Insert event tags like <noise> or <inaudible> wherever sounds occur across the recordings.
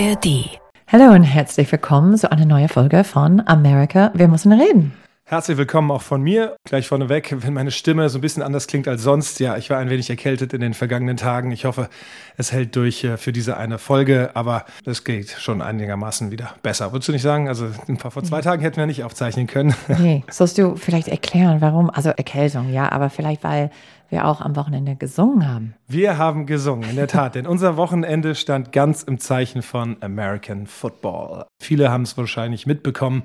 ARD. Hallo und herzlich willkommen zu einer neuen Folge von America, wir müssen reden. Herzlich willkommen auch von mir. Gleich vorneweg, wenn meine Stimme so ein bisschen anders klingt als sonst. Ja, ich war ein wenig erkältet in den vergangenen Tagen. Ich hoffe, es hält durch äh, für diese eine Folge, aber es geht schon einigermaßen wieder besser. Würdest du nicht sagen? Also vor zwei Tagen hätten wir nicht aufzeichnen können. Nee, <laughs> sollst du vielleicht erklären, warum? Also Erkältung, ja, aber vielleicht weil wir auch am Wochenende gesungen haben. Wir haben gesungen, in der Tat, denn unser Wochenende stand ganz im Zeichen von American Football. Viele haben es wahrscheinlich mitbekommen.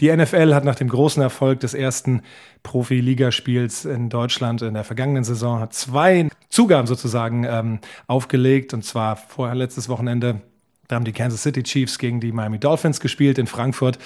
Die NFL hat nach dem großen Erfolg des ersten Profi-Ligaspiels in Deutschland in der vergangenen Saison zwei Zugaben sozusagen ähm, aufgelegt, und zwar vorher letztes Wochenende. Da haben die Kansas City Chiefs gegen die Miami Dolphins gespielt in Frankfurt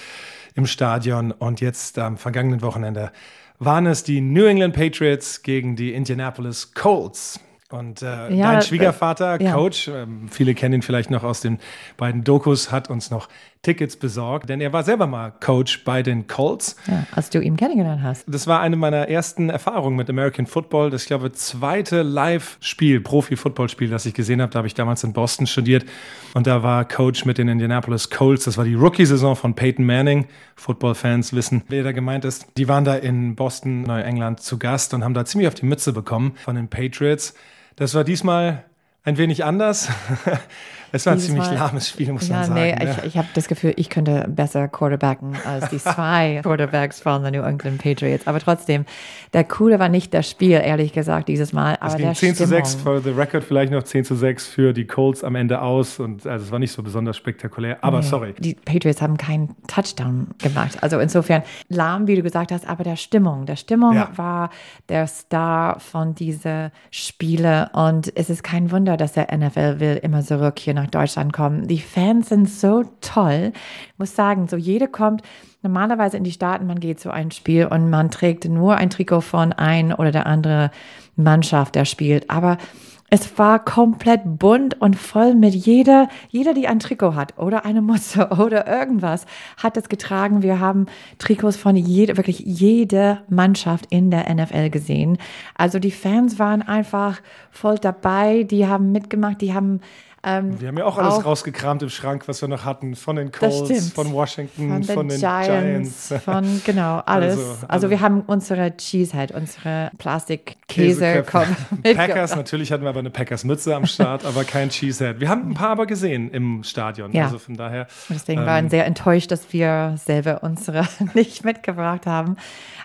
im Stadion und jetzt am vergangenen Wochenende waren es die New England Patriots gegen die Indianapolis Colts. Und äh, ja, dein Schwiegervater, ja. Coach, äh, viele kennen ihn vielleicht noch aus den beiden Dokus, hat uns noch Tickets besorgt, denn er war selber mal Coach bei den Colts. Ja, als du ihn kennengelernt hast. Das war eine meiner ersten Erfahrungen mit American Football. Das, ich glaube, zweite Live-Spiel, Profi-Football-Spiel, das ich gesehen habe. Da habe ich damals in Boston studiert und da war Coach mit den Indianapolis Colts. Das war die Rookie-Saison von Peyton Manning. Football-Fans wissen, wer da gemeint ist. Die waren da in Boston, Neuengland zu Gast und haben da ziemlich auf die Mütze bekommen von den Patriots. Das war diesmal ein wenig anders. <laughs> Es war ein ziemlich Mal, lahmes Spiel, muss ja, man sagen. Nee, ja. ich, ich habe das Gefühl, ich könnte besser quarterbacken als die <laughs> zwei Quarterbacks von den New England Patriots. Aber trotzdem, der Coole war nicht das Spiel, ehrlich gesagt, dieses Mal. Aber es ging der 10 zu 6 für The Record, vielleicht noch 10 zu 6 für die Colts am Ende aus. Und also es war nicht so besonders spektakulär. Aber nee, sorry. Die Patriots haben keinen Touchdown gemacht. Also insofern lahm, wie du gesagt hast, aber der Stimmung. Der Stimmung ja. war der Star von diesen Spiele. Und es ist kein Wunder, dass der NFL will immer zurück hier nach Deutschland kommen. Die Fans sind so toll. Ich muss sagen, so jeder kommt normalerweise in die Staaten, man geht zu einem Spiel und man trägt nur ein Trikot von ein oder der andere Mannschaft, der spielt. Aber es war komplett bunt und voll mit jeder, jeder, die ein Trikot hat oder eine Mütze <laughs> oder irgendwas, hat es getragen. Wir haben Trikots von jeder, wirklich jeder Mannschaft in der NFL gesehen. Also die Fans waren einfach voll dabei, die haben mitgemacht, die haben ähm, wir haben ja auch alles auch, rausgekramt im Schrank, was wir noch hatten. Von den Colts, von Washington, von, von den Giants, Giants. Von, <laughs> genau, alles. Also, also, also, wir haben unsere Cheesehead, unsere Plastikkäse. <laughs> <laughs> Packers, natürlich hatten wir aber eine Packers-Mütze am Start, aber kein Cheesehead. Wir haben ein paar aber gesehen im Stadion. Ja. Also von daher. deswegen ähm, waren sehr enttäuscht, dass wir selber unsere nicht mitgebracht haben.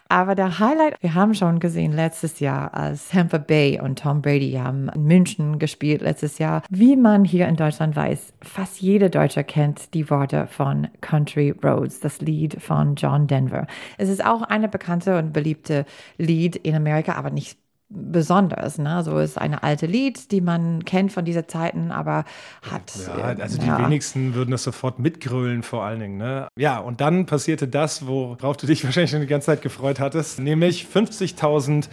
Aber der Highlight, wir haben schon gesehen letztes Jahr, als Tampa Bay und Tom Brady haben in München gespielt letztes Jahr, wie man hier in Deutschland weiß, fast jeder Deutsche kennt die Worte von Country Roads, das Lied von John Denver. Es ist auch eine bekannte und beliebte Lied in Amerika, aber nicht besonders. Ne? So ist eine alte Lied, die man kennt von dieser Zeiten, aber hat. Ja, äh, also die ja. wenigsten würden das sofort mitgrölen, vor allen Dingen. Ne? Ja, und dann passierte das, worauf du dich <laughs> wahrscheinlich schon die ganze Zeit gefreut hattest, nämlich 50.000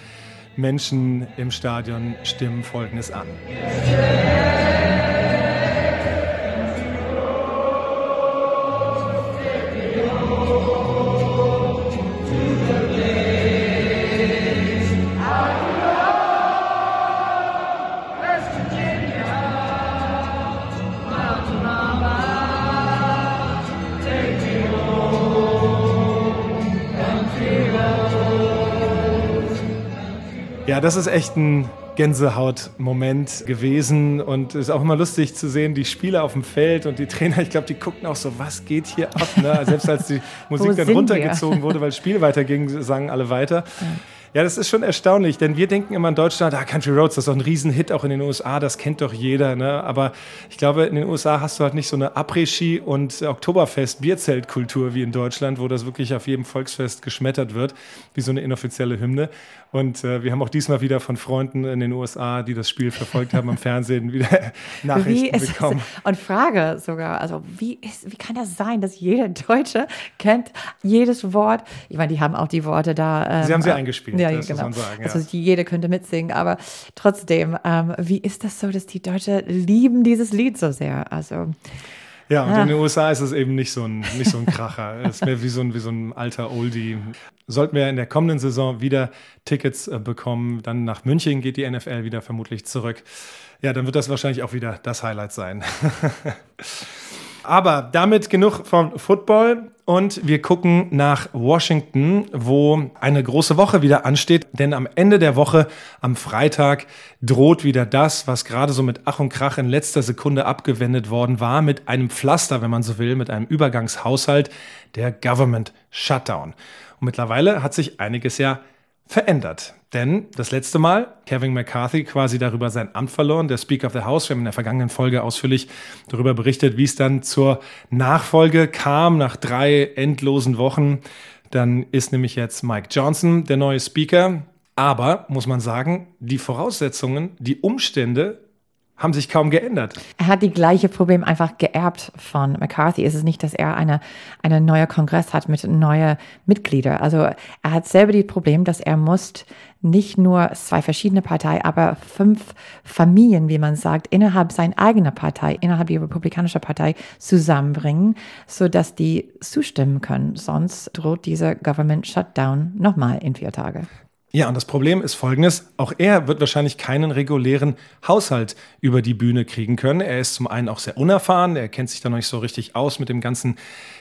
Menschen im Stadion stimmen Folgendes an. Ja, das ist echt ein Gänsehaut-Moment gewesen und es ist auch immer lustig zu sehen, die Spieler auf dem Feld und die Trainer, ich glaube, die guckten auch so, was geht hier ab? Ne? <laughs> Selbst als die Musik dann runtergezogen wir? wurde, weil das Spiel weiterging, sangen alle weiter. Ja. Ja, das ist schon erstaunlich, denn wir denken immer in Deutschland, ah, Country Roads, das ist doch ein Riesenhit, auch in den USA, das kennt doch jeder. Ne? Aber ich glaube, in den USA hast du halt nicht so eine Après-Ski- und Oktoberfest-Bierzeltkultur wie in Deutschland, wo das wirklich auf jedem Volksfest geschmettert wird, wie so eine inoffizielle Hymne. Und äh, wir haben auch diesmal wieder von Freunden in den USA, die das Spiel verfolgt haben am <laughs> Fernsehen, wieder Nachrichten wie bekommen. Es, und Frage sogar, also wie, ist, wie kann das sein, dass jeder Deutsche kennt jedes Wort? Ich meine, die haben auch die Worte da. Ähm, sie haben sie eingespielt ja, das genau. muss man sagen. Ja. Also jede könnte mitsingen, aber trotzdem, ähm, wie ist das so, dass die Deutschen lieben dieses Lied so sehr? Also ja, und ah. in den USA ist es eben nicht so ein, nicht so ein Kracher. <laughs> es ist mehr wie so ein, wie so ein alter Oldie. Sollten wir in der kommenden Saison wieder Tickets äh, bekommen, dann nach München geht die NFL wieder vermutlich zurück. Ja, dann wird das wahrscheinlich auch wieder das Highlight sein. <laughs> Aber damit genug vom Football. Und wir gucken nach Washington, wo eine große Woche wieder ansteht. Denn am Ende der Woche, am Freitag, droht wieder das, was gerade so mit Ach und Krach in letzter Sekunde abgewendet worden war, mit einem Pflaster, wenn man so will, mit einem Übergangshaushalt, der Government Shutdown. Und mittlerweile hat sich einiges ja verändert. Denn das letzte Mal, Kevin McCarthy quasi darüber sein Amt verloren, der Speaker of the House. Wir haben in der vergangenen Folge ausführlich darüber berichtet, wie es dann zur Nachfolge kam nach drei endlosen Wochen. Dann ist nämlich jetzt Mike Johnson der neue Speaker. Aber, muss man sagen, die Voraussetzungen, die Umstände haben sich kaum geändert. Er hat die gleiche Problem einfach geerbt von McCarthy. Es ist nicht, dass er eine, eine neue Kongress hat mit neuen Mitgliedern. Also er hat selber das Problem, dass er muss nicht nur zwei verschiedene Parteien, aber fünf Familien, wie man sagt, innerhalb seiner eigenen Partei, innerhalb der Republikanischen Partei zusammenbringen, so dass die zustimmen können. Sonst droht dieser Government Shutdown nochmal in vier Tage. Ja, und das Problem ist folgendes. Auch er wird wahrscheinlich keinen regulären Haushalt über die Bühne kriegen können. Er ist zum einen auch sehr unerfahren. Er kennt sich da noch nicht so richtig aus mit dem ganzen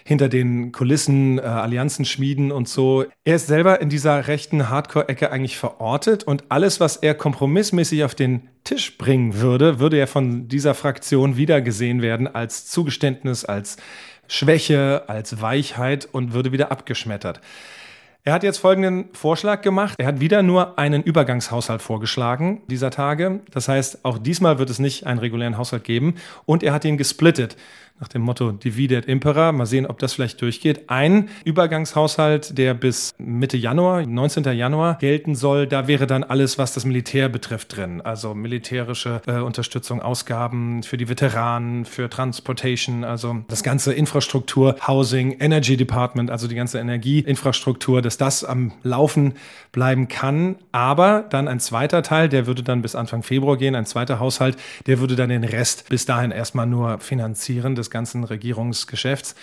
hinter den Kulissen, äh, Allianzen schmieden und so. Er ist selber in dieser rechten Hardcore-Ecke eigentlich verortet und alles, was er kompromissmäßig auf den Tisch bringen würde, würde er von dieser Fraktion wiedergesehen werden als Zugeständnis, als Schwäche, als Weichheit und würde wieder abgeschmettert. Er hat jetzt folgenden Vorschlag gemacht. Er hat wieder nur einen Übergangshaushalt vorgeschlagen dieser Tage. Das heißt, auch diesmal wird es nicht einen regulären Haushalt geben. Und er hat ihn gesplittet nach dem Motto Divide et Impera. Mal sehen, ob das vielleicht durchgeht. Ein Übergangshaushalt, der bis Mitte Januar, 19. Januar gelten soll, da wäre dann alles, was das Militär betrifft, drin. Also militärische äh, Unterstützung, Ausgaben für die Veteranen, für Transportation, also das ganze Infrastruktur, Housing, Energy Department, also die ganze Energieinfrastruktur, dass das am Laufen bleiben kann. Aber dann ein zweiter Teil, der würde dann bis Anfang Februar gehen, ein zweiter Haushalt, der würde dann den Rest bis dahin erstmal nur finanzieren des ganzen Regierungsgeschäfts.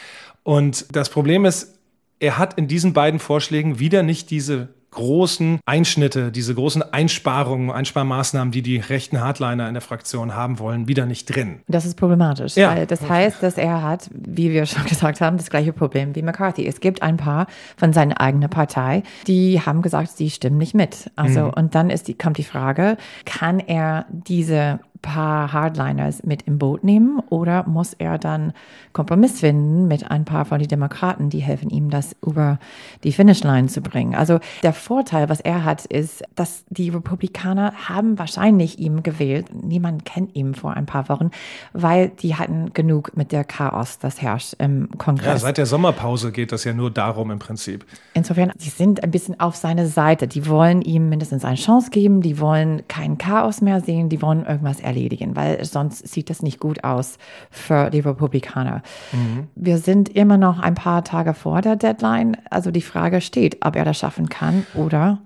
Und das Problem ist, er hat in diesen beiden Vorschlägen wieder nicht diese großen Einschnitte, diese großen Einsparungen, Einsparmaßnahmen, die die rechten Hardliner in der Fraktion haben wollen, wieder nicht drin. Das ist problematisch, ja. weil das heißt, dass er hat, wie wir schon <laughs> gesagt haben, das gleiche Problem wie McCarthy. Es gibt ein paar von seiner eigenen Partei, die haben gesagt, sie stimmen nicht mit. Also, mhm. und dann ist die, kommt die Frage, kann er diese paar Hardliners mit im Boot nehmen oder muss er dann Kompromiss finden mit ein paar von den Demokraten, die helfen ihm, das über die Finishline zu bringen? Also der Vorteil, was er hat, ist, dass die Republikaner haben wahrscheinlich ihm gewählt. Niemand kennt ihn vor ein paar Wochen, weil die hatten genug mit der Chaos, das herrscht im Kongress. Ja, seit der Sommerpause geht das ja nur darum im Prinzip. Insofern, die sind ein bisschen auf seine Seite. Die wollen ihm mindestens eine Chance geben. Die wollen kein Chaos mehr sehen. Die wollen irgendwas erledigen, weil sonst sieht das nicht gut aus für die Republikaner. Mhm. Wir sind immer noch ein paar Tage vor der Deadline. Also die Frage steht, ob er das schaffen kann oder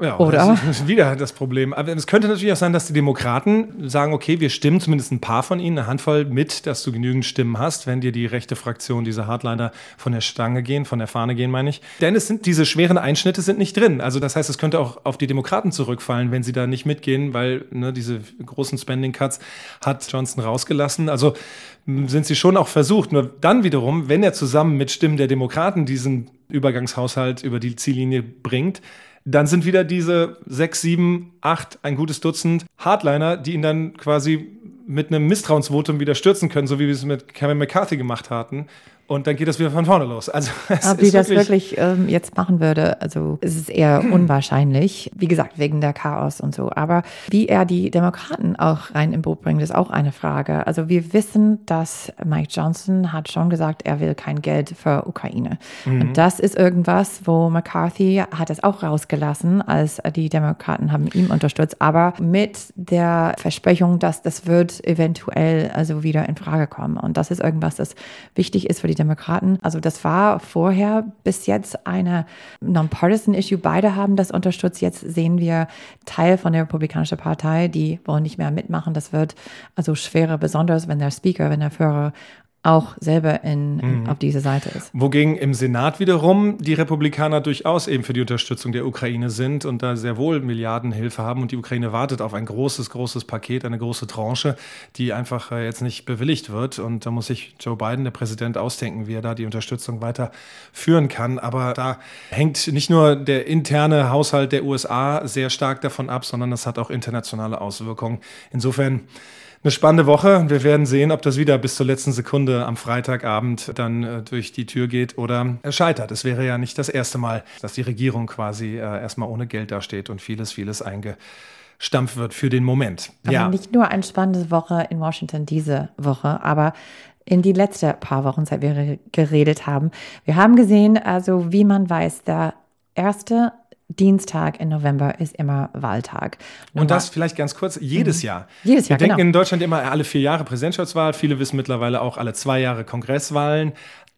ja, Oder? Das ist wieder das Problem. Aber es könnte natürlich auch sein, dass die Demokraten sagen, okay, wir stimmen zumindest ein paar von ihnen, eine Handvoll mit, dass du genügend Stimmen hast, wenn dir die rechte Fraktion, diese Hardliner von der Stange gehen, von der Fahne gehen, meine ich. Denn es sind, diese schweren Einschnitte sind nicht drin. Also das heißt, es könnte auch auf die Demokraten zurückfallen, wenn sie da nicht mitgehen, weil ne, diese großen Spending Cuts hat Johnson rausgelassen. Also sind sie schon auch versucht. Nur dann wiederum, wenn er zusammen mit Stimmen der Demokraten diesen Übergangshaushalt über die Ziellinie bringt, dann sind wieder diese sechs, sieben, acht, ein gutes Dutzend Hardliner, die ihn dann quasi mit einem Misstrauensvotum wieder stürzen können, so wie wir es mit Kevin McCarthy gemacht hatten und dann geht das wieder von vorne los. Also, <laughs> Aber wie das wirklich ähm, jetzt machen würde, also es ist eher unwahrscheinlich. Wie gesagt, wegen der Chaos und so. Aber wie er die Demokraten auch rein im Boot bringt, ist auch eine Frage. Also wir wissen, dass Mike Johnson hat schon gesagt, er will kein Geld für Ukraine. Mhm. Und das ist irgendwas, wo McCarthy hat es auch rausgelassen, als die Demokraten haben ihn unterstützt. Aber mit der Versprechung, dass das wird eventuell also wieder in Frage kommen. Und das ist irgendwas, das wichtig ist für die Demokraten. Also das war vorher bis jetzt eine non-partisan Issue. Beide haben das unterstützt. Jetzt sehen wir Teil von der Republikanischen Partei, die wollen nicht mehr mitmachen. Das wird also schwerer, besonders wenn der Speaker, wenn der Führer auch selber in, mhm. auf dieser Seite ist. Wogegen im Senat wiederum die Republikaner durchaus eben für die Unterstützung der Ukraine sind und da sehr wohl Milliardenhilfe haben und die Ukraine wartet auf ein großes, großes Paket, eine große Tranche, die einfach äh, jetzt nicht bewilligt wird und da muss sich Joe Biden, der Präsident, ausdenken, wie er da die Unterstützung weiter führen kann. Aber da hängt nicht nur der interne Haushalt der USA sehr stark davon ab, sondern das hat auch internationale Auswirkungen. Insofern eine spannende Woche. Wir werden sehen, ob das wieder bis zur letzten Sekunde am Freitagabend dann äh, durch die Tür geht oder scheitert. Es wäre ja nicht das erste Mal, dass die Regierung quasi äh, erstmal ohne Geld dasteht und vieles, vieles eingestampft wird für den Moment. Aber ja. nicht nur eine spannende Woche in Washington diese Woche, aber in die letzten paar Wochen, seit wir geredet haben. Wir haben gesehen, also wie man weiß, der erste Dienstag in November ist immer Wahltag. Nummer und das vielleicht ganz kurz, jedes mhm. Jahr. Jedes Jahr, Wir denken genau. in Deutschland immer alle vier Jahre Präsidentschaftswahl. Viele wissen mittlerweile auch alle zwei Jahre Kongresswahlen.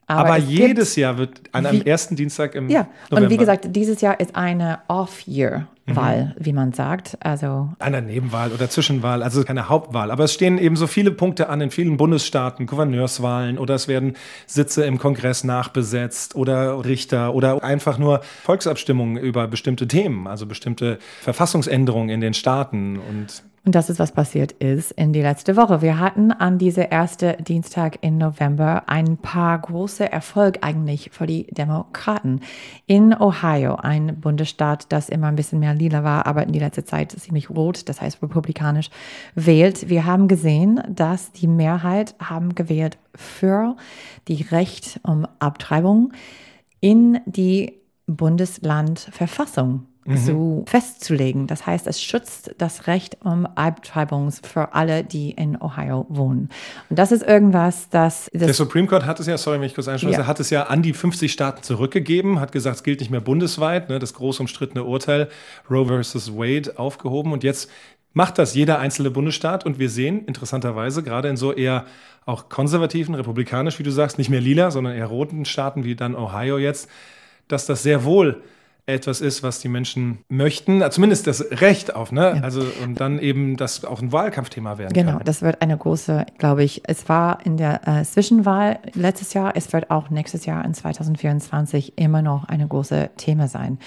Aber, Aber jedes Jahr wird an einem ersten Dienstag im Ja, November. und wie gesagt, dieses Jahr ist eine Off-Year. Wahl, mhm. wie man sagt. Also eine Nebenwahl oder Zwischenwahl, also keine Hauptwahl. Aber es stehen eben so viele Punkte an in vielen Bundesstaaten, Gouverneurswahlen oder es werden Sitze im Kongress nachbesetzt oder Richter oder einfach nur Volksabstimmungen über bestimmte Themen, also bestimmte Verfassungsänderungen in den Staaten und und das ist, was passiert ist in die letzte Woche. Wir hatten an diese erste Dienstag im November ein paar große Erfolg eigentlich für die Demokraten. In Ohio, ein Bundesstaat, das immer ein bisschen mehr lila war, aber in die letzte Zeit ziemlich rot, das heißt republikanisch, wählt. Wir haben gesehen, dass die Mehrheit haben gewählt für die Recht um Abtreibung in die Bundeslandverfassung mhm. so festzulegen. Das heißt, es schützt das Recht um Abtreibung für alle, die in Ohio wohnen. Und das ist irgendwas, das... das Der Supreme Court hat es ja, sorry, wenn ich kurz einschließe, ja. hat es ja an die 50 Staaten zurückgegeben, hat gesagt, es gilt nicht mehr bundesweit, ne, das groß umstrittene Urteil Roe versus Wade aufgehoben. Und jetzt macht das jeder einzelne Bundesstaat. Und wir sehen interessanterweise gerade in so eher auch konservativen, republikanisch, wie du sagst, nicht mehr lila, sondern eher roten Staaten wie dann Ohio jetzt, dass das sehr wohl etwas ist, was die Menschen möchten, zumindest das Recht auf, ne? Ja. Also und dann eben das auch ein Wahlkampfthema werden genau, kann. Genau, das wird eine große, glaube ich, es war in der äh, Zwischenwahl letztes Jahr, es wird auch nächstes Jahr in 2024 immer noch eine große Thema sein.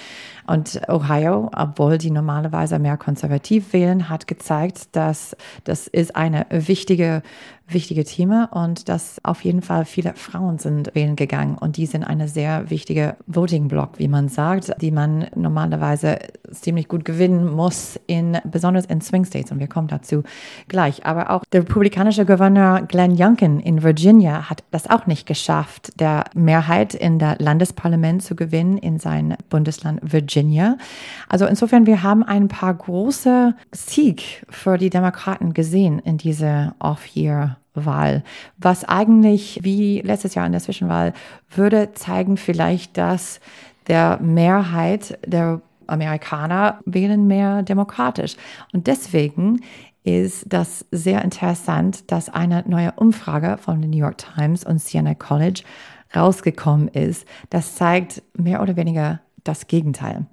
Und Ohio, obwohl die normalerweise mehr konservativ wählen, hat gezeigt, dass das ist eine wichtige wichtige Thema und dass auf jeden Fall viele Frauen sind wählen gegangen und die sind eine sehr wichtige Voting Block, wie man sagt, die man normalerweise ziemlich gut gewinnen muss, in, besonders in Swing States und wir kommen dazu gleich. Aber auch der republikanische Gouverneur Glenn Youngkin in Virginia hat das auch nicht geschafft, der Mehrheit in der Landesparlament zu gewinnen in sein Bundesland Virginia. Also insofern, wir haben ein paar große Sieg für die Demokraten gesehen in diese Off-Year Wahl, was eigentlich wie letztes Jahr in der Zwischenwahl würde zeigen vielleicht, dass der Mehrheit der Amerikaner wählen mehr demokratisch. Und deswegen ist das sehr interessant, dass eine neue Umfrage von der New York Times und Siena College rausgekommen ist. Das zeigt mehr oder weniger das Gegenteil.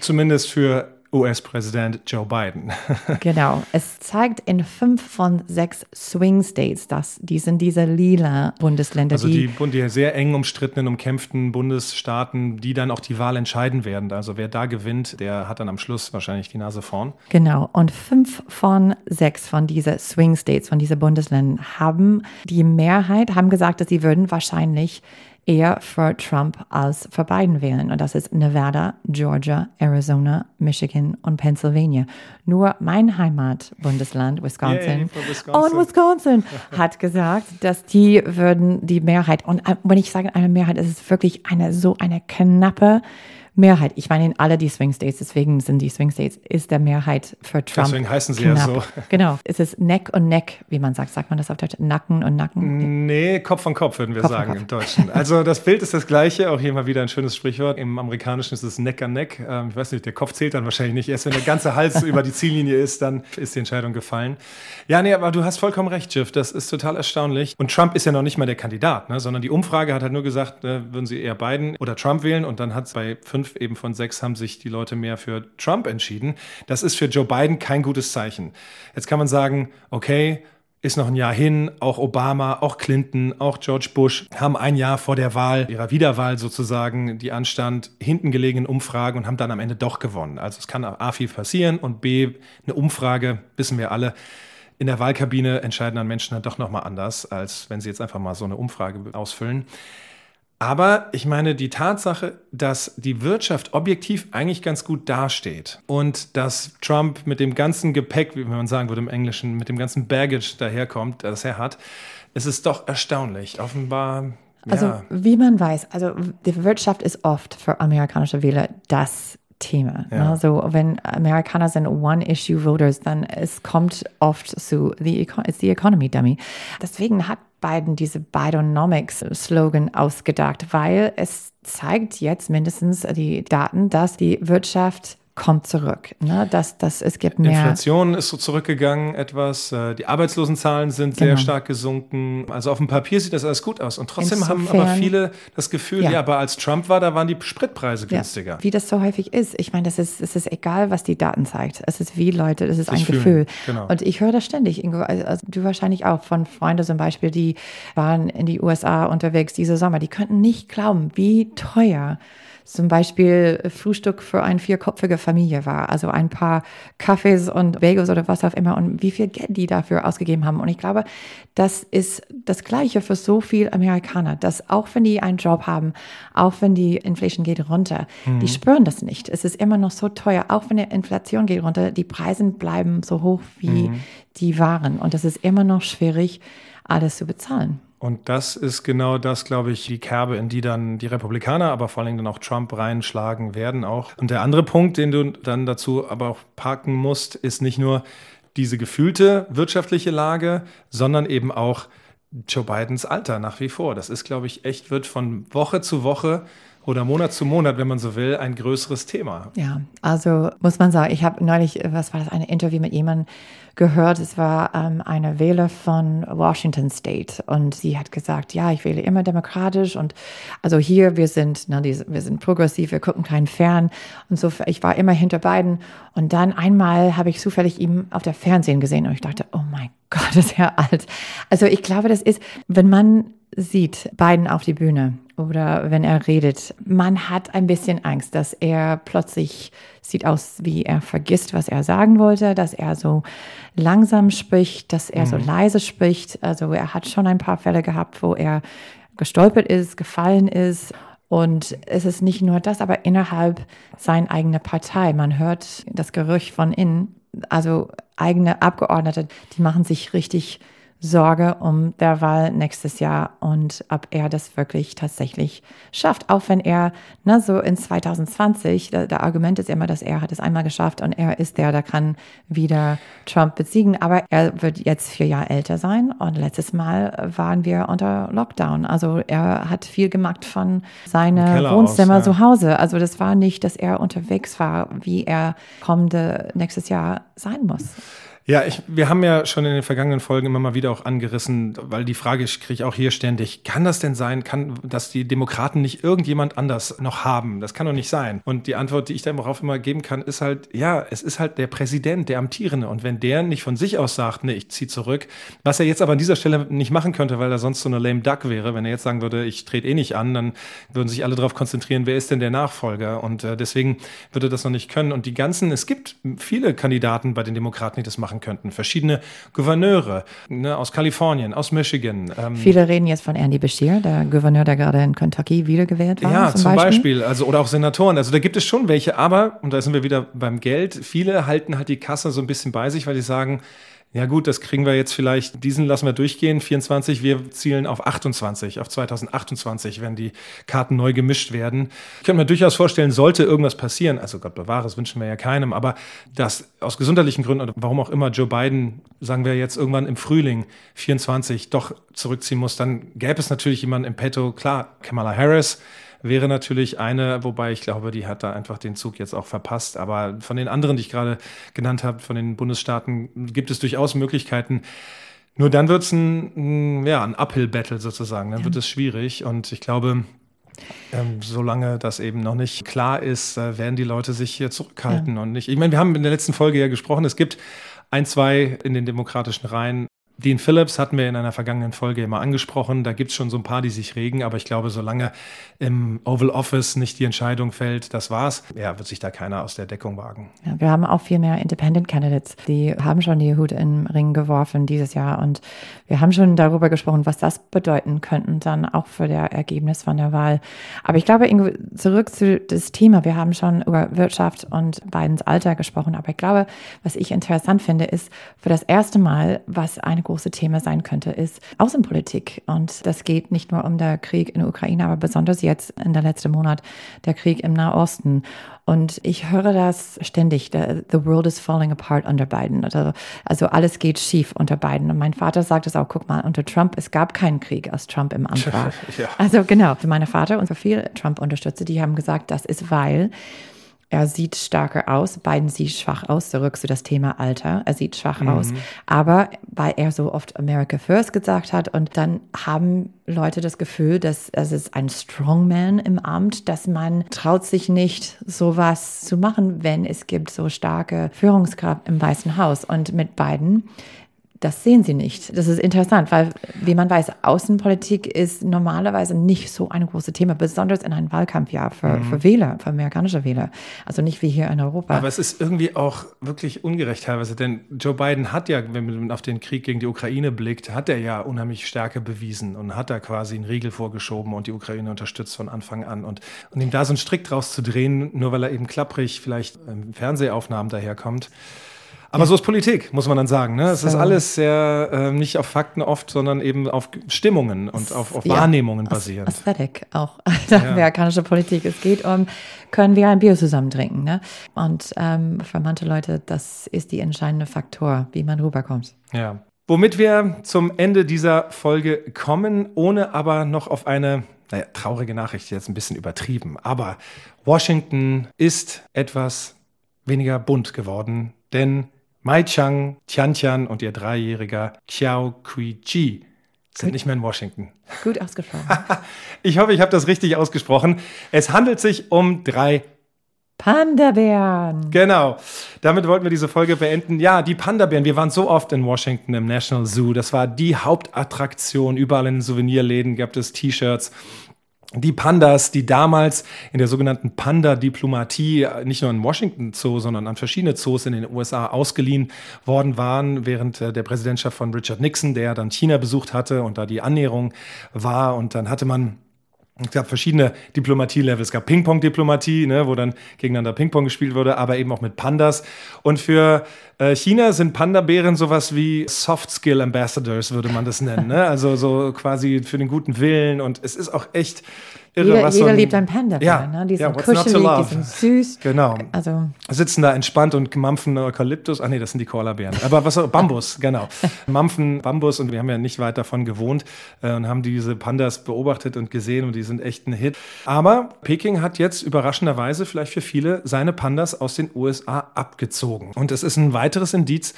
Zumindest für US-Präsident Joe Biden. <laughs> genau. Es zeigt in fünf von sechs Swing States, dass die sind diese lila Bundesländer. Also die, die, die sehr eng umstrittenen, umkämpften Bundesstaaten, die dann auch die Wahl entscheiden werden. Also wer da gewinnt, der hat dann am Schluss wahrscheinlich die Nase vorn. Genau. Und fünf von sechs von diesen Swing States, von diesen Bundesländern, haben die Mehrheit, haben gesagt, dass sie würden wahrscheinlich eher für Trump als für Biden wählen. Und das ist Nevada, Georgia, Arizona, Michigan und Pennsylvania. Nur mein Heimatbundesland, Wisconsin, Wisconsin. und Wisconsin <laughs> hat gesagt, dass die würden die Mehrheit, und äh, wenn ich sage eine Mehrheit, ist es wirklich eine so eine knappe Mehrheit, ich meine in alle die Swing States, deswegen sind die Swing States, ist der Mehrheit für Trump. Deswegen heißen sie knapp. ja so. Genau. Es ist Neck und Neck, wie man sagt. Sagt man das auf Deutsch? Nacken und Nacken? Nee, Kopf an Kopf würden wir Kopf sagen im Deutschen. <laughs> Also das Bild ist das gleiche, auch hier mal wieder ein schönes Sprichwort. Im Amerikanischen ist es Neck an Neck. Ähm, ich weiß nicht, der Kopf zählt dann wahrscheinlich nicht. Erst wenn der ganze Hals <laughs> über die Ziellinie ist, dann ist die Entscheidung gefallen. Ja, nee, aber du hast vollkommen recht, Jiff. Das ist total erstaunlich. Und Trump ist ja noch nicht mal der Kandidat, ne? sondern die Umfrage hat halt nur gesagt, äh, würden sie eher Biden oder Trump wählen. Und dann hat es bei eben von sechs haben sich die Leute mehr für Trump entschieden. Das ist für Joe Biden kein gutes Zeichen. Jetzt kann man sagen, okay, ist noch ein Jahr hin. Auch Obama, auch Clinton, auch George Bush haben ein Jahr vor der Wahl, ihrer Wiederwahl sozusagen, die anstand, hinten gelegenen Umfragen und haben dann am Ende doch gewonnen. Also es kann A viel passieren und B, eine Umfrage, wissen wir alle, in der Wahlkabine entscheiden dann Menschen dann doch nochmal anders, als wenn sie jetzt einfach mal so eine Umfrage ausfüllen. Aber ich meine, die Tatsache, dass die Wirtschaft objektiv eigentlich ganz gut dasteht und dass Trump mit dem ganzen Gepäck, wie man sagen würde im Englischen, mit dem ganzen Baggage daherkommt, das er hat, es ist doch erstaunlich. Offenbar. Also, ja. wie man weiß, also die Wirtschaft ist oft für amerikanische Wähler das Thema. Ja. Ne? So, wenn Amerikaner sind One-Issue-Voters, dann es kommt oft zu the, it's the economy dummy. Deswegen hat Biden diese Bidenomics-Slogan ausgedacht, weil es zeigt jetzt mindestens die Daten, dass die Wirtschaft kommt zurück. Ne? Dass, dass es gibt mehr. Inflation ist so zurückgegangen etwas. Äh, die Arbeitslosenzahlen sind genau. sehr stark gesunken. Also auf dem Papier sieht das alles gut aus. Und trotzdem Insofern, haben aber viele das Gefühl, ja. ja. aber als Trump war, da waren die Spritpreise günstiger. Ja, wie das so häufig ist. Ich meine, das ist, es ist egal, was die Daten zeigt. Es ist wie Leute, es ist ein fühlen. Gefühl. Genau. Und ich höre das ständig, Ingo. Also, also du wahrscheinlich auch von Freunden zum Beispiel, die waren in die USA unterwegs diese Sommer. Die könnten nicht glauben, wie teuer zum Beispiel Frühstück für eine vierköpfige Familie war. Also ein paar Kaffees und Bagels oder was auch immer und wie viel Geld die dafür ausgegeben haben. Und ich glaube, das ist das Gleiche für so viele Amerikaner, dass auch wenn die einen Job haben, auch wenn die Inflation geht runter, mhm. die spüren das nicht. Es ist immer noch so teuer, auch wenn die Inflation geht runter, die Preise bleiben so hoch, wie mhm. die waren. Und es ist immer noch schwierig, alles zu bezahlen. Und das ist genau das, glaube ich, die Kerbe, in die dann die Republikaner, aber vor allem dann auch Trump reinschlagen werden auch. Und der andere Punkt, den du dann dazu aber auch parken musst, ist nicht nur diese gefühlte wirtschaftliche Lage, sondern eben auch Joe Bidens Alter nach wie vor. Das ist, glaube ich, echt, wird von Woche zu Woche oder Monat zu Monat, wenn man so will, ein größeres Thema. Ja, also muss man sagen, ich habe neulich, was war das, ein Interview mit jemandem gehört. Es war ähm, eine Wähler von Washington State und sie hat gesagt, ja, ich wähle immer demokratisch und also hier, wir sind, ne, die, wir sind progressiv, wir gucken keinen fern und so, ich war immer hinter beiden und dann einmal habe ich zufällig ihn auf der Fernsehen gesehen und ich dachte, oh mein Gott, <laughs> ist er alt. Also ich glaube, das ist, wenn man sieht, beiden auf die Bühne oder wenn er redet, man hat ein bisschen Angst, dass er plötzlich sieht aus, wie er vergisst, was er sagen wollte, dass er so langsam spricht, dass er mhm. so leise spricht. Also er hat schon ein paar Fälle gehabt, wo er gestolpert ist, gefallen ist. Und es ist nicht nur das, aber innerhalb seiner eigenen Partei. Man hört das Gerücht von innen. Also eigene Abgeordnete, die machen sich richtig Sorge um der Wahl nächstes Jahr und ob er das wirklich tatsächlich schafft. Auch wenn er, ne, so in 2020, der, der Argument ist immer, dass er hat es einmal geschafft und er ist der, der kann wieder Trump besiegen. Aber er wird jetzt vier Jahre älter sein und letztes Mal waren wir unter Lockdown. Also er hat viel gemacht von seinem Wohnzimmer aus, ja. zu Hause. Also das war nicht, dass er unterwegs war, wie er kommende nächstes Jahr sein muss. Ja, ich, wir haben ja schon in den vergangenen Folgen immer mal wieder auch angerissen, weil die Frage kriege ich auch hier ständig, kann das denn sein, kann, dass die Demokraten nicht irgendjemand anders noch haben? Das kann doch nicht sein. Und die Antwort, die ich darauf immer geben kann, ist halt, ja, es ist halt der Präsident, der Amtierende. Und wenn der nicht von sich aus sagt, nee, ich ziehe zurück, was er jetzt aber an dieser Stelle nicht machen könnte, weil er sonst so eine lame duck wäre, wenn er jetzt sagen würde, ich trete eh nicht an, dann würden sich alle darauf konzentrieren, wer ist denn der Nachfolger? Und äh, deswegen würde das noch nicht können. Und die ganzen, es gibt viele Kandidaten bei den Demokraten, die das machen könnten. Verschiedene Gouverneure ne, aus Kalifornien, aus Michigan. Ähm, Viele reden jetzt von Andy Beshear, der Gouverneur, der gerade in Kentucky wiedergewählt war. Ja, zum, zum Beispiel. Beispiel. Also, oder auch Senatoren. Also da gibt es schon welche, aber, und da sind wir wieder beim Geld, viele halten halt die Kasse so ein bisschen bei sich, weil die sagen, ja gut, das kriegen wir jetzt vielleicht, diesen lassen wir durchgehen, 24, wir zielen auf 28, auf 2028, wenn die Karten neu gemischt werden. Ich könnte mir durchaus vorstellen, sollte irgendwas passieren, also Gott bewahre, das wünschen wir ja keinem, aber dass aus gesundheitlichen Gründen oder warum auch immer Joe Biden, sagen wir jetzt irgendwann im Frühling 24 doch zurückziehen muss, dann gäbe es natürlich jemanden im Petto, klar, Kamala Harris, wäre natürlich eine, wobei ich glaube, die hat da einfach den Zug jetzt auch verpasst. Aber von den anderen, die ich gerade genannt habe, von den Bundesstaaten, gibt es durchaus Möglichkeiten. Nur dann wird es ein, ja, ein Uphill-Battle sozusagen. Dann ja. wird es schwierig. Und ich glaube, ähm, solange das eben noch nicht klar ist, äh, werden die Leute sich hier zurückhalten ja. und nicht. Ich meine, wir haben in der letzten Folge ja gesprochen, es gibt ein, zwei in den demokratischen Reihen Dean Phillips hatten wir in einer vergangenen Folge immer angesprochen. Da gibt es schon so ein paar, die sich regen, aber ich glaube, solange im Oval Office nicht die Entscheidung fällt, das war's, ja, wird sich da keiner aus der Deckung wagen. Ja, wir haben auch viel mehr Independent Candidates, die haben schon die Hut den Ring geworfen dieses Jahr und wir haben schon darüber gesprochen, was das bedeuten könnte dann auch für das Ergebnis von der Wahl. Aber ich glaube, zurück zu das Thema. Wir haben schon über Wirtschaft und Bidens Alter gesprochen, aber ich glaube, was ich interessant finde, ist für das erste Mal, was eine große Thema sein könnte, ist Außenpolitik. Und das geht nicht nur um den Krieg in der Ukraine, aber besonders jetzt in der letzten Monat der Krieg im Nahosten. Und ich höre das ständig. The world is falling apart under Biden. Also, also alles geht schief unter Biden. Und mein Vater sagt es auch, guck mal, unter Trump, es gab keinen Krieg, als Trump im Amt war. <laughs> ja. Also genau, für meine Vater und für viele Trump-Unterstützer, die haben gesagt, das ist weil er sieht stärker aus, Biden sieht schwach aus, zurück zu das Thema Alter. Er sieht schwach mhm. aus, aber weil er so oft America First gesagt hat und dann haben Leute das Gefühl, dass es ist ein Strongman im Amt, dass man traut sich nicht, sowas zu machen, wenn es gibt so starke Führungskraft im Weißen Haus. Und mit Biden das sehen sie nicht. Das ist interessant, weil, wie man weiß, Außenpolitik ist normalerweise nicht so ein großes Thema, besonders in einem Wahlkampfjahr für, mhm. für Wähler, für amerikanische Wähler. Also nicht wie hier in Europa. Aber es ist irgendwie auch wirklich ungerecht teilweise, denn Joe Biden hat ja, wenn man auf den Krieg gegen die Ukraine blickt, hat er ja unheimlich Stärke bewiesen und hat da quasi einen Riegel vorgeschoben und die Ukraine unterstützt von Anfang an. Und, und ihm da so einen Strick draus zu drehen, nur weil er eben klapprig vielleicht im Fernsehaufnahmen daherkommt, aber ja. so ist Politik, muss man dann sagen. Ne? Es so. ist alles sehr äh, nicht auf Fakten oft, sondern eben auf Stimmungen und auf, auf Wahrnehmungen ja, basierend. Aesthetic auch, <laughs> ja. amerikanische Politik. Es geht um, können wir ein Bier zusammen trinken? Ne? Und ähm, für manche Leute, das ist die entscheidende Faktor, wie man rüberkommt. Ja. Womit wir zum Ende dieser Folge kommen, ohne aber noch auf eine naja, traurige Nachricht, jetzt ein bisschen übertrieben. Aber Washington ist etwas weniger bunt geworden, denn Mai Chang, Tiantian und ihr Dreijähriger Xiao Kui-ji sind Gut. nicht mehr in Washington. Gut ausgesprochen. <laughs> ich hoffe, ich habe das richtig ausgesprochen. Es handelt sich um drei Panda-Bären. Genau. Damit wollten wir diese Folge beenden. Ja, die Panda-Bären. Wir waren so oft in Washington im National Zoo. Das war die Hauptattraktion. Überall in den Souvenirläden gab es T-Shirts die Pandas, die damals in der sogenannten Panda-Diplomatie nicht nur in Washington Zoo, sondern an verschiedene Zoos in den USA ausgeliehen worden waren, während äh, der Präsidentschaft von Richard Nixon, der dann China besucht hatte und da die Annäherung war. Und dann hatte man es gab verschiedene Diplomatie-Level. Es gab Ping-Pong-Diplomatie, ne, wo dann gegeneinander Ping-Pong gespielt wurde, aber eben auch mit Pandas. Und für äh, China sind Panda-Bären sowas wie Soft-Skill-Ambassadors, würde man das nennen. Ne? Also so quasi für den guten Willen. Und es ist auch echt irre, jeder, was jeder so ein, liebt ein Panda. Ja, ne? Die sind ja, kuschelig, die sind süß. Genau. Also. Sitzen da entspannt und mampfen Eukalyptus. Ach nee, das sind die Koalabären. Aber was Bambus, <laughs> genau. Mampfen Bambus und wir haben ja nicht weit davon gewohnt äh, und haben diese Pandas beobachtet und gesehen und die sind echt ein Hit. Aber Peking hat jetzt überraschenderweise vielleicht für viele seine Pandas aus den USA abgezogen. Und es ist ein weiteres Indiz,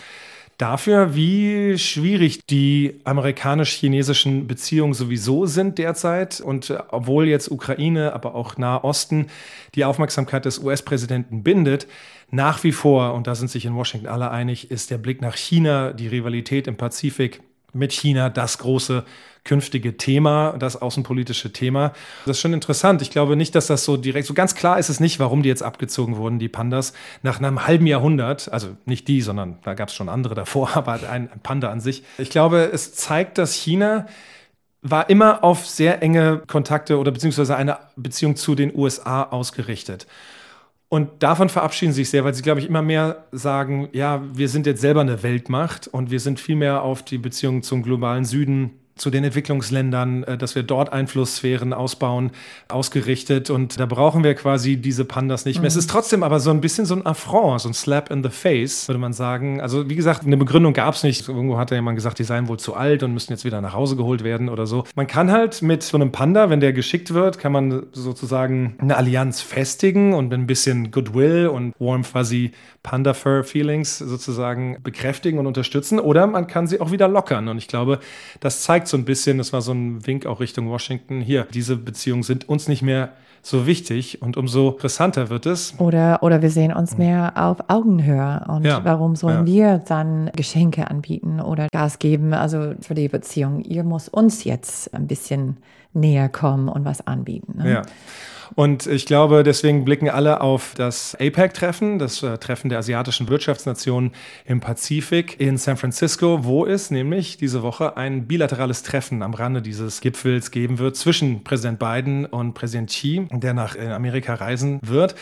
dafür, wie schwierig die amerikanisch-chinesischen Beziehungen sowieso sind derzeit. Und äh, obwohl jetzt Ukraine, aber auch Nahosten die Aufmerksamkeit des US-Präsidenten bindet, nach wie vor, und da sind sich in Washington alle einig, ist der Blick nach China, die Rivalität im Pazifik mit China das große künftige Thema, das außenpolitische Thema. Das ist schon interessant. Ich glaube nicht, dass das so direkt, so ganz klar ist es nicht, warum die jetzt abgezogen wurden, die Pandas, nach einem halben Jahrhundert. Also nicht die, sondern da gab es schon andere davor, <laughs> aber ein, Panda an sich. Ich glaube, es zeigt, dass China war immer auf sehr enge Kontakte oder beziehungsweise eine Beziehung zu den USA ausgerichtet. Und davon verabschieden sie sich sehr, weil sie, glaube ich, immer mehr sagen, ja, wir sind jetzt selber eine Weltmacht und wir sind viel mehr auf die Beziehung zum globalen Süden zu den Entwicklungsländern, äh, dass wir dort Einflusssphären ausbauen, ausgerichtet. Und da brauchen wir quasi diese Pandas nicht mehr. Mhm. Es ist trotzdem aber so ein bisschen so ein Affront, so ein Slap in the face, würde man sagen. Also wie gesagt, eine Begründung gab es nicht. Irgendwo hat ja jemand gesagt, die seien wohl zu alt und müssten jetzt wieder nach Hause geholt werden oder so. Man kann halt mit so einem Panda, wenn der geschickt wird, kann man sozusagen eine Allianz festigen und ein bisschen Goodwill und warm fuzzy Panda Fur Feelings sozusagen bekräftigen und unterstützen. Oder man kann sie auch wieder lockern. Und ich glaube, das zeigt zeigt so ein bisschen, das war so ein Wink auch Richtung Washington, hier, diese Beziehungen sind uns nicht mehr so wichtig und umso interessanter wird es. Oder, oder wir sehen uns mehr auf Augenhöhe. Und ja, warum sollen ja. wir dann Geschenke anbieten oder Gas geben? Also für die Beziehung, ihr muss uns jetzt ein bisschen näher kommen und was anbieten. Ne? Ja. Und ich glaube, deswegen blicken alle auf das APEC-Treffen, das äh, Treffen der asiatischen Wirtschaftsnationen im Pazifik in San Francisco, wo es nämlich diese Woche ein bilaterales Treffen am Rande dieses Gipfels geben wird zwischen Präsident Biden und Präsident Xi, der nach äh, Amerika reisen wird.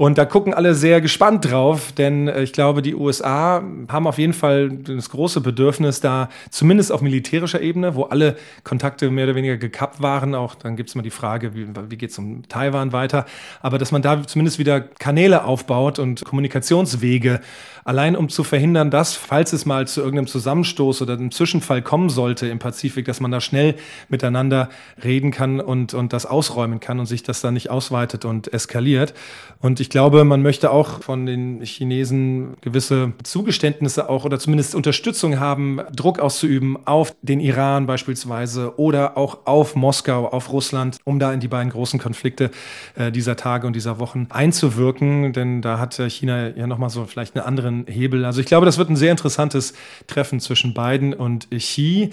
Und da gucken alle sehr gespannt drauf, denn äh, ich glaube, die USA haben auf jeden Fall das große Bedürfnis, da zumindest auf militärischer Ebene, wo alle Kontakte mehr oder weniger gekappt waren, auch dann gibt es mal die Frage, wie, wie geht es um Taiwan weiter, aber dass man da zumindest wieder Kanäle aufbaut und Kommunikationswege Allein um zu verhindern, dass, falls es mal zu irgendeinem Zusammenstoß oder einem Zwischenfall kommen sollte im Pazifik, dass man da schnell miteinander reden kann und, und das ausräumen kann und sich das dann nicht ausweitet und eskaliert. Und ich glaube, man möchte auch von den Chinesen gewisse Zugeständnisse auch oder zumindest Unterstützung haben, Druck auszuüben auf den Iran beispielsweise oder auch auf Moskau, auf Russland, um da in die beiden großen Konflikte äh, dieser Tage und dieser Wochen einzuwirken. Denn da hat China ja nochmal so vielleicht eine andere anderen Hebel. Also ich glaube, das wird ein sehr interessantes Treffen zwischen Biden und Xi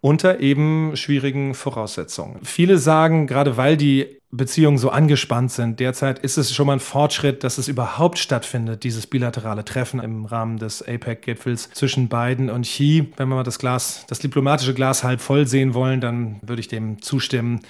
unter eben schwierigen Voraussetzungen. Viele sagen, gerade weil die Beziehungen so angespannt sind, derzeit ist es schon mal ein Fortschritt, dass es überhaupt stattfindet, dieses bilaterale Treffen im Rahmen des APEC-Gipfels zwischen Biden und Xi. Wenn wir mal das Glas, das diplomatische Glas halb voll sehen wollen, dann würde ich dem zustimmen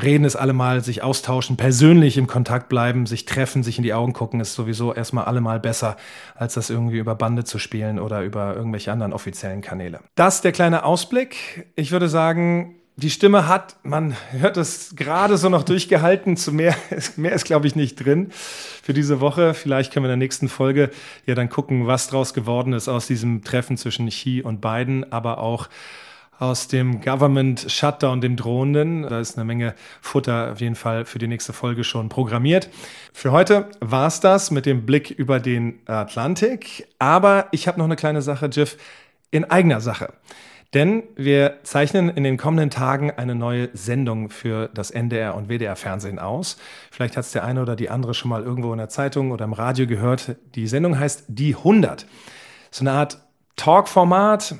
reden ist allemal, sich austauschen, persönlich im Kontakt bleiben, sich treffen, sich in die Augen gucken, ist sowieso erstmal allemal besser, als das irgendwie über Bande zu spielen oder über irgendwelche anderen offiziellen Kanäle. Das der kleine Ausblick. Ich würde sagen, die Stimme hat, man hört es gerade so noch durchgehalten, zu mehr, <laughs> mehr ist glaube ich nicht drin für diese Woche. Vielleicht können wir in der nächsten Folge ja dann gucken, was draus geworden ist aus diesem Treffen zwischen Xi und Biden, aber auch aus dem Government Shutdown, dem drohenden. Da ist eine Menge Futter auf jeden Fall für die nächste Folge schon programmiert. Für heute war es das mit dem Blick über den Atlantik. Aber ich habe noch eine kleine Sache, Jeff, in eigener Sache. Denn wir zeichnen in den kommenden Tagen eine neue Sendung für das NDR und WDR Fernsehen aus. Vielleicht hat es der eine oder die andere schon mal irgendwo in der Zeitung oder im Radio gehört. Die Sendung heißt Die 100. So eine Art Talkformat,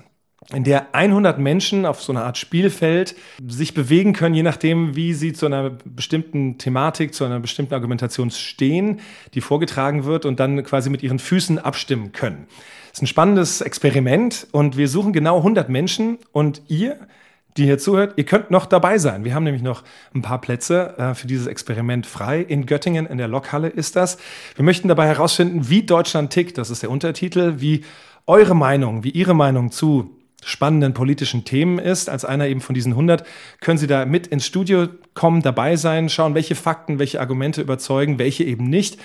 in der 100 Menschen auf so einer Art Spielfeld sich bewegen können, je nachdem, wie sie zu einer bestimmten Thematik, zu einer bestimmten Argumentation stehen, die vorgetragen wird und dann quasi mit ihren Füßen abstimmen können. Das ist ein spannendes Experiment und wir suchen genau 100 Menschen und ihr, die hier zuhört, ihr könnt noch dabei sein. Wir haben nämlich noch ein paar Plätze äh, für dieses Experiment frei. In Göttingen in der Lokhalle ist das. Wir möchten dabei herausfinden, wie Deutschland tickt, das ist der Untertitel, wie eure Meinung, wie Ihre Meinung zu spannenden politischen Themen ist. Als einer eben von diesen 100 können Sie da mit ins Studio kommen, dabei sein, schauen, welche Fakten, welche Argumente überzeugen, welche eben nicht.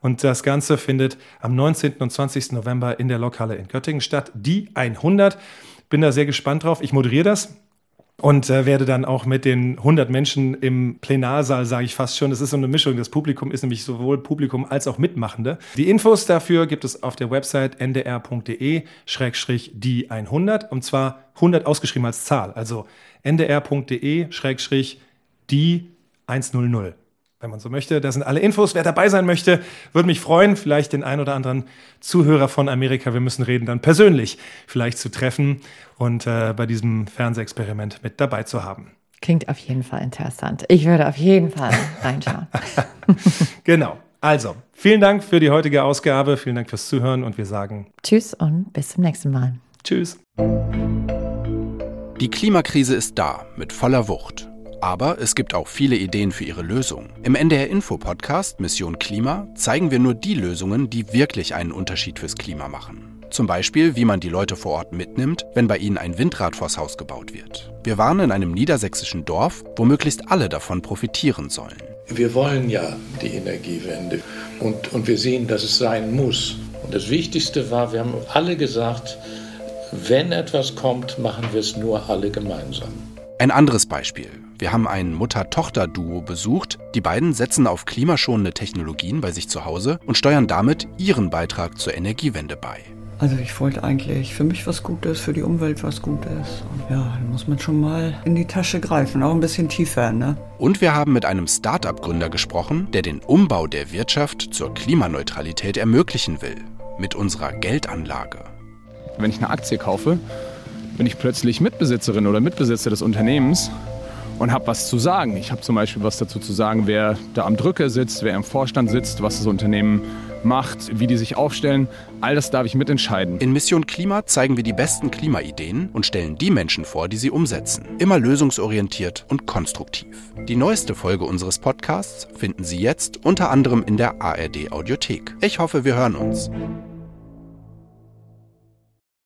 Und das Ganze findet am 19. und 20. November in der Lokhalle in Göttingen statt. Die 100. Bin da sehr gespannt drauf. Ich moderiere das und äh, werde dann auch mit den 100 Menschen im Plenarsaal, sage ich fast schon, das ist so eine Mischung, das Publikum ist nämlich sowohl Publikum als auch Mitmachende. Die Infos dafür gibt es auf der Website ndr.de-die 100 und zwar 100 ausgeschrieben als Zahl, also ndr.de-die 100 wenn man so möchte. Da sind alle Infos. Wer dabei sein möchte, würde mich freuen, vielleicht den ein oder anderen Zuhörer von Amerika, wir müssen reden, dann persönlich vielleicht zu treffen und äh, bei diesem Fernsehexperiment mit dabei zu haben. Klingt auf jeden Fall interessant. Ich würde auf jeden Fall <laughs> reinschauen. <laughs> genau. Also, vielen Dank für die heutige Ausgabe. Vielen Dank fürs Zuhören und wir sagen Tschüss und bis zum nächsten Mal. Tschüss. Die Klimakrise ist da, mit voller Wucht. Aber es gibt auch viele Ideen für ihre Lösung. Im NDR Info Podcast Mission Klima zeigen wir nur die Lösungen, die wirklich einen Unterschied fürs Klima machen. Zum Beispiel, wie man die Leute vor Ort mitnimmt, wenn bei ihnen ein Windrad vors Haus gebaut wird. Wir waren in einem niedersächsischen Dorf, wo möglichst alle davon profitieren sollen. Wir wollen ja die Energiewende und, und wir sehen, dass es sein muss. Und das Wichtigste war, wir haben alle gesagt, wenn etwas kommt, machen wir es nur alle gemeinsam. Ein anderes Beispiel. Wir haben ein Mutter-Tochter-Duo besucht. Die beiden setzen auf klimaschonende Technologien bei sich zu Hause und steuern damit ihren Beitrag zur Energiewende bei. Also ich wollte eigentlich für mich was Gutes, für die Umwelt was Gutes. Und ja, dann muss man schon mal in die Tasche greifen, auch ein bisschen tiefer, ne? Und wir haben mit einem Start-up-Gründer gesprochen, der den Umbau der Wirtschaft zur Klimaneutralität ermöglichen will. Mit unserer Geldanlage. Wenn ich eine Aktie kaufe, bin ich plötzlich Mitbesitzerin oder Mitbesitzer des Unternehmens und habe was zu sagen. Ich habe zum Beispiel was dazu zu sagen, wer da am Drücker sitzt, wer im Vorstand sitzt, was das Unternehmen macht, wie die sich aufstellen. All das darf ich mitentscheiden. In Mission Klima zeigen wir die besten Klimaideen und stellen die Menschen vor, die sie umsetzen. Immer lösungsorientiert und konstruktiv. Die neueste Folge unseres Podcasts finden Sie jetzt unter anderem in der ARD Audiothek. Ich hoffe, wir hören uns.